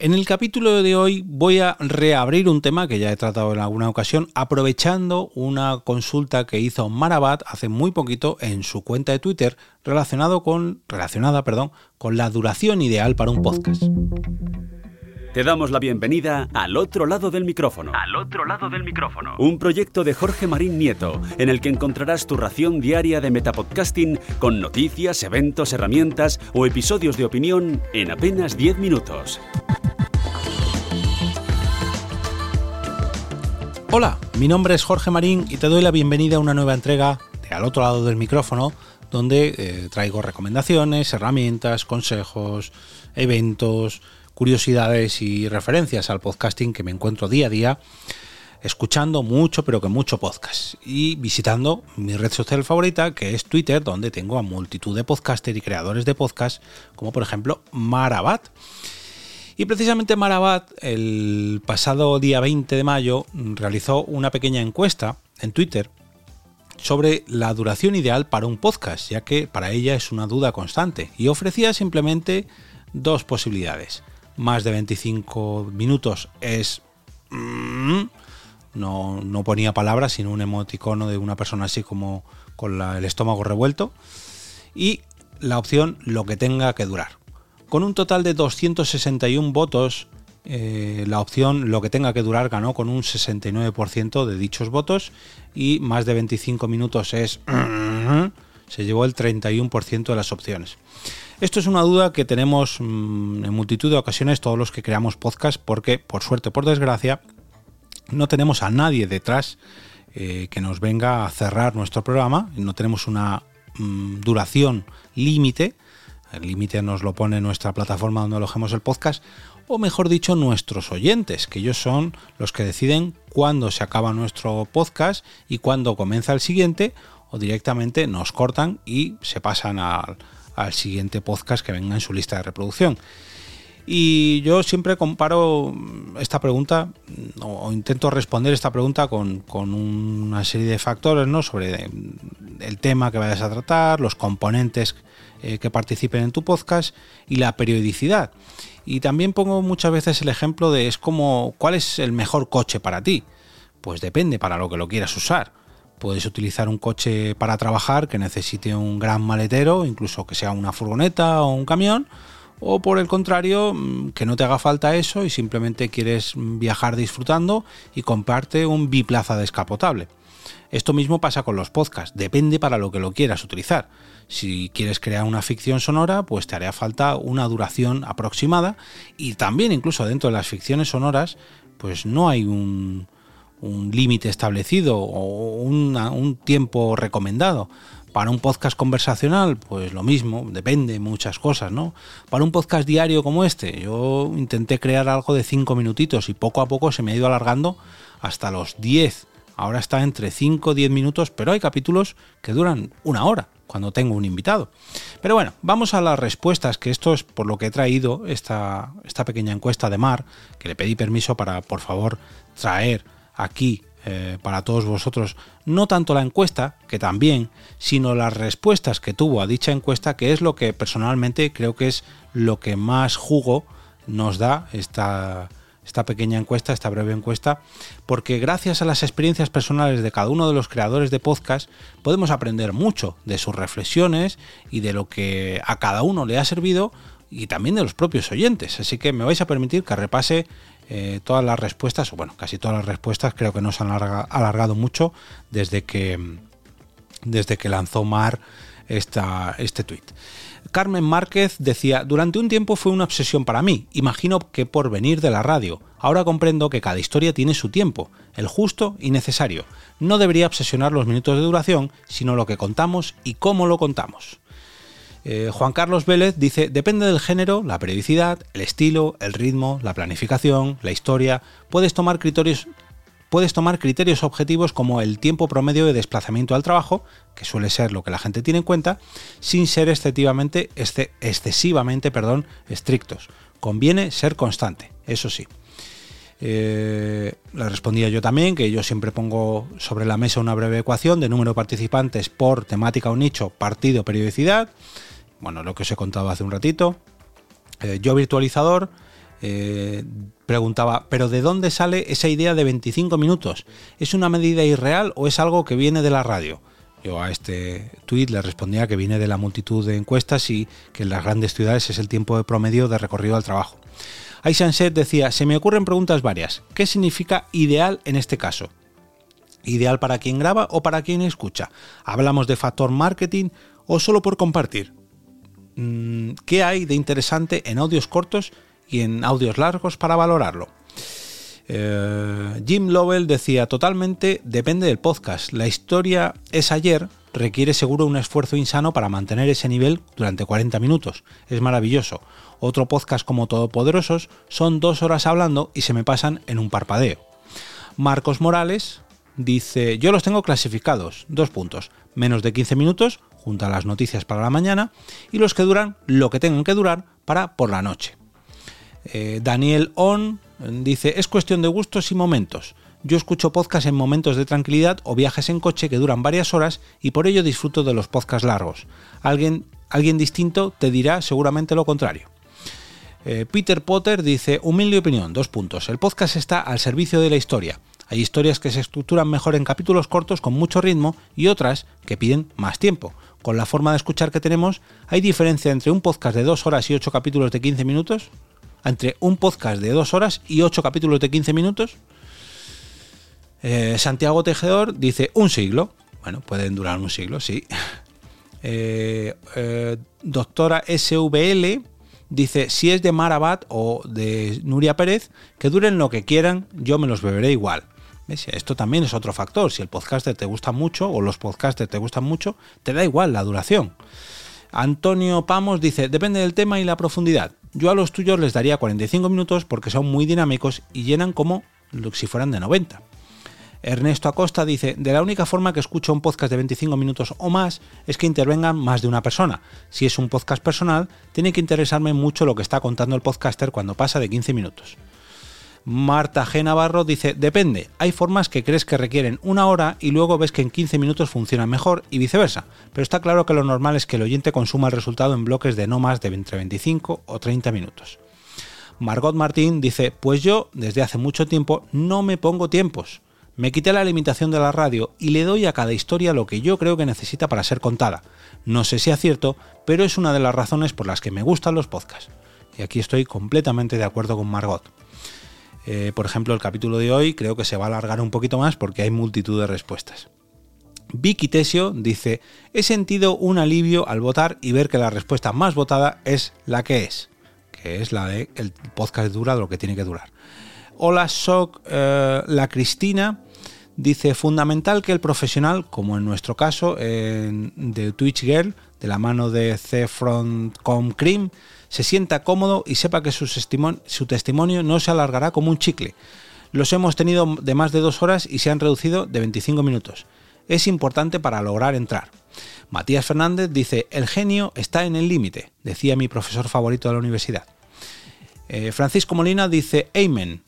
En el capítulo de hoy voy a reabrir un tema que ya he tratado en alguna ocasión, aprovechando una consulta que hizo Marabat hace muy poquito en su cuenta de Twitter relacionado con, relacionada perdón, con la duración ideal para un podcast. Te damos la bienvenida al otro lado del micrófono. Al otro lado del micrófono. Un proyecto de Jorge Marín Nieto, en el que encontrarás tu ración diaria de metapodcasting con noticias, eventos, herramientas o episodios de opinión en apenas 10 minutos. Hola, mi nombre es Jorge Marín y te doy la bienvenida a una nueva entrega de Al otro lado del micrófono, donde eh, traigo recomendaciones, herramientas, consejos, eventos, curiosidades y referencias al podcasting que me encuentro día a día escuchando mucho, pero que mucho podcast. Y visitando mi red social favorita, que es Twitter, donde tengo a multitud de podcasters y creadores de podcast, como por ejemplo Marabat. Y precisamente Marabat, el pasado día 20 de mayo, realizó una pequeña encuesta en Twitter sobre la duración ideal para un podcast, ya que para ella es una duda constante, y ofrecía simplemente dos posibilidades. Más de 25 minutos es... Mm, no, no, ponía palabras, sino un emoticono de una persona así como con el estómago revuelto. Y la opción lo que tenga que durar. Con un total de 261 votos, eh, la opción lo que tenga que durar ganó con un 69% de dichos votos y más de 25 minutos es... se llevó el 31% de las opciones. Esto es una duda que tenemos mm, en multitud de ocasiones todos los que creamos podcast porque, por suerte o por desgracia, no tenemos a nadie detrás eh, que nos venga a cerrar nuestro programa, no tenemos una mm, duración límite el límite nos lo pone nuestra plataforma donde alojemos el podcast, o mejor dicho, nuestros oyentes, que ellos son los que deciden cuándo se acaba nuestro podcast y cuándo comienza el siguiente, o directamente nos cortan y se pasan al, siguiente podcast que venga en su lista de reproducción. Y yo siempre comparo esta pregunta, o intento responder esta pregunta con, con, una serie de factores, ¿no? Sobre el tema que vayas a tratar, los componentes eh, que participen en tu podcast y la periodicidad. Y también pongo muchas veces el ejemplo de es como cuál es el mejor coche para ti. Pues depende para lo que lo quieras usar. Puedes utilizar un coche para trabajar que necesite un gran maletero, incluso que sea una furgoneta o un camión, o por el contrario, mm, que no te haga falta eso y simplemente quieres viajar disfrutando y comparte un biplaza descapotable. Esto mismo pasa con los podcasts, depende para lo que lo quieras utilizar. Si quieres crear una ficción sonora, pues te hará falta una duración aproximada y también incluso dentro de las ficciones sonoras, pues no hay un, límite establecido o un tiempo recomendado. Para un podcast conversacional, pues lo mismo, depende de muchas cosas, ¿no? Para un podcast diario como este, yo intenté crear algo de 5 minutitos y poco a poco se me ha ido alargando hasta los 10. Ahora está entre 5 y 10 minutos, pero hay capítulos que duran una hora cuando tengo un invitado. Pero bueno, vamos a las respuestas, que esto es por lo que he traído esta, esta pequeña encuesta de Mar, que le pedí permiso para, por favor, traer aquí eh, para todos vosotros, no tanto la encuesta, que también, sino las respuestas que tuvo a dicha encuesta, que es lo que personalmente creo que es lo que más jugo nos da esta, esta pequeña encuesta, esta breve encuesta, porque gracias a las experiencias personales de cada uno de los creadores de podcast podemos aprender mucho de sus reflexiones y de lo que a cada uno le ha servido y también de los propios oyentes. Así que me vais a permitir que repase eh, todas las respuestas, o bueno, casi todas las respuestas, creo que no se han alargado mucho desde que, desde que lanzó Mar este tweet. Carmen Márquez decía, durante un tiempo fue una obsesión para mí, imagino que por venir de la radio. Ahora comprendo que cada historia tiene su tiempo, el justo y necesario. No debería obsesionar los minutos de duración, sino lo que contamos y cómo lo contamos. Eh, Juan Carlos Vélez dice, depende del género, la periodicidad, el estilo, el ritmo, la planificación, la historia, puedes tomar criterios puedes tomar criterios objetivos como el tiempo promedio de desplazamiento al trabajo, que suele ser lo que la gente tiene en cuenta, sin ser excesivamente, excesivamente perdón, estrictos. Conviene ser constante, eso sí. Eh, le respondía yo también que yo siempre pongo sobre la mesa una breve ecuación de número de participantes por temática o nicho, partido, periodicidad. Bueno, lo que os he contado hace un ratito. Eh, yo virtualizador eh, preguntaba, ¿pero de dónde sale esa idea de 25 minutos? ¿Es una medida irreal o es algo que viene de la radio? Yo a este tuit le respondía que viene de la multitud de encuestas y que en las grandes ciudades es el tiempo de promedio de recorrido al trabajo. Set decía, se me ocurren preguntas varias. ¿Qué significa ideal en este caso? ¿Ideal para quien graba o para quien escucha? ¿Hablamos de factor marketing o solo por compartir? Mm, ¿Qué hay de interesante en audios cortos y en audios largos para valorarlo. Eh, Jim Lovell decía, totalmente depende del podcast. La historia es ayer, requiere seguro un esfuerzo insano para mantener ese nivel durante 40 minutos. Es maravilloso. Otro podcast como Todopoderosos son dos horas hablando y se me pasan en un parpadeo. Marcos Morales dice, yo los tengo clasificados, dos puntos, menos de 15 minutos, junto a las noticias para la mañana, y los que duran lo que tengan que durar para por la noche. Eh, Daniel On dice, es cuestión de gustos y momentos. Yo escucho podcasts en momentos de tranquilidad o viajes en coche que duran varias horas y por ello disfruto de los podcasts largos. Alguien, alguien distinto te dirá seguramente lo contrario. Eh, Peter Potter dice, humilde opinión, dos puntos. El podcast está al servicio de la historia. Hay historias que se estructuran mejor en capítulos cortos con mucho ritmo y otras que piden más tiempo. Con la forma de escuchar que tenemos, ¿hay diferencia entre un podcast de dos horas y ocho capítulos de 15 minutos? Entre un podcast de dos horas y ocho capítulos de 15 minutos. Eh, Santiago Tejedor dice un siglo. Bueno, pueden durar un siglo, sí. Eh, eh, doctora SVL dice, si es de Marabat o de Nuria Pérez, que duren lo que quieran, yo me los beberé igual. Esto también es otro factor. Si el podcaster te gusta mucho o los podcasters te gustan mucho, te da igual la duración. Antonio Pamos dice, depende del tema y la profundidad. Yo a los tuyos les daría 45 minutos porque son muy dinámicos y llenan como si fueran de 90. Ernesto Acosta dice, de la única forma que escucho un podcast de 25 minutos o más es que intervengan más de una persona. Si es un podcast personal, tiene que interesarme mucho lo que está contando el podcaster cuando pasa de 15 minutos. Marta G. Navarro dice, depende, hay formas que crees que requieren una hora y luego ves que en 15 minutos funcionan mejor y viceversa, pero está claro que lo normal es que el oyente consuma el resultado en bloques de no más de entre 25 o 30 minutos. Margot Martín dice, pues yo desde hace mucho tiempo no me pongo tiempos. Me quité la limitación de la radio y le doy a cada historia lo que yo creo que necesita para ser contada. No sé si acierto, pero es una de las razones por las que me gustan los podcasts. Y aquí estoy completamente de acuerdo con Margot. Eh, por ejemplo, el capítulo de hoy creo que se va a alargar un poquito más porque hay multitud de respuestas. Vicky Tesio dice, he sentido un alivio al votar y ver que la respuesta más votada es la que es, que es la de el podcast dura lo que tiene que durar. Hola Shock, eh, la Cristina dice, fundamental que el profesional, como en nuestro caso, de Twitch Girl, de la mano de C Front Com Cream, se sienta cómodo y sepa que su, testimonio no se alargará como un chicle. Los hemos tenido de más de dos horas y se han reducido de 25 minutos. Es importante para lograr entrar. Matías Fernández dice, el genio está en el límite, decía mi profesor favorito de la universidad. Eh, Francisco Molina dice, Amen,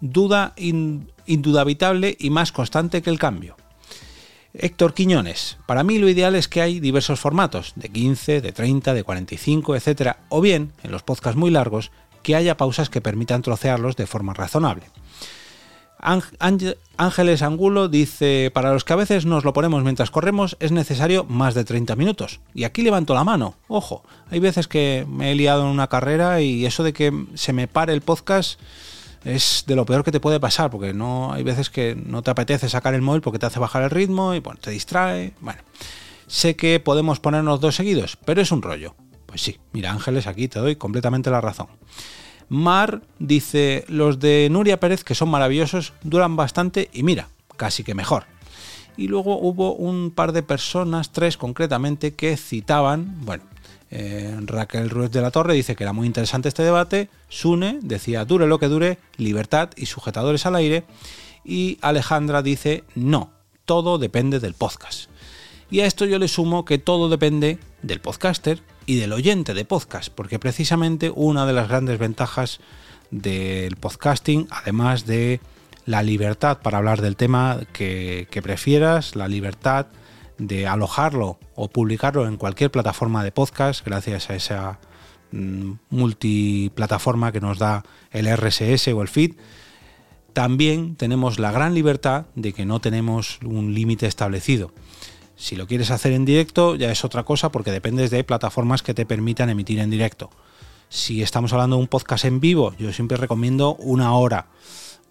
duda indudable y más constante que el cambio. Héctor Quiñones, para mí lo ideal es que hay diversos formatos, de 15, de 30, de 45, etc. O bien, en los podcasts muy largos, que haya pausas que permitan trocearlos de forma razonable. Ángeles Angulo dice, para los que a veces nos lo ponemos mientras corremos es necesario más de 30 minutos. Y aquí levanto la mano, ojo, hay veces que me he liado en una carrera y eso de que se me pare el podcast es de lo peor que te puede pasar, porque no hay veces que no te apetece sacar el móvil porque te hace bajar el ritmo y bueno, te distrae. Bueno, sé que podemos ponernos dos seguidos, pero es un rollo. Pues sí, mira Ángeles, aquí te doy completamente la razón. Mar dice, los de Nuria Pérez, que son maravillosos, duran bastante y mira, casi que mejor. Y luego hubo un par de personas, tres concretamente, que citaban, bueno, eh, Raquel Ruiz de la Torre dice que era muy interesante este debate. Sune decía, dure lo que dure, libertad y sujetadores al aire. Y Alejandra dice, no, todo depende del podcast. Y a esto yo le sumo que todo depende del podcaster y del oyente de podcast, porque precisamente una de las grandes ventajas del podcasting, además de la libertad para hablar del tema que, que prefieras, la libertad de alojarlo o publicarlo en cualquier plataforma de podcast gracias a esa mm, multiplataforma que nos da el RSS o el feed, también tenemos la gran libertad de que no tenemos un límite establecido. Si lo quieres hacer en directo ya es otra cosa porque dependes de plataformas que te permitan emitir en directo. Si estamos hablando de un podcast en vivo, yo siempre recomiendo una hora.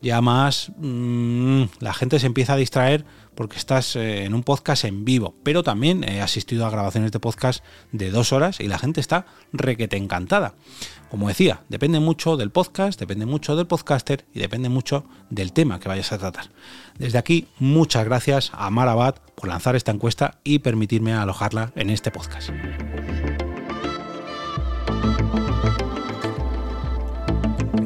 Ya más mmm, la gente se empieza a distraer porque estás eh, en un podcast en vivo. Pero también he asistido a grabaciones de podcast de dos horas y la gente está requete encantada. Como decía, depende mucho del podcast, depende mucho del podcaster y depende mucho del tema que vayas a tratar. Desde aquí, muchas gracias a Marabat por lanzar esta encuesta y permitirme alojarla en este podcast.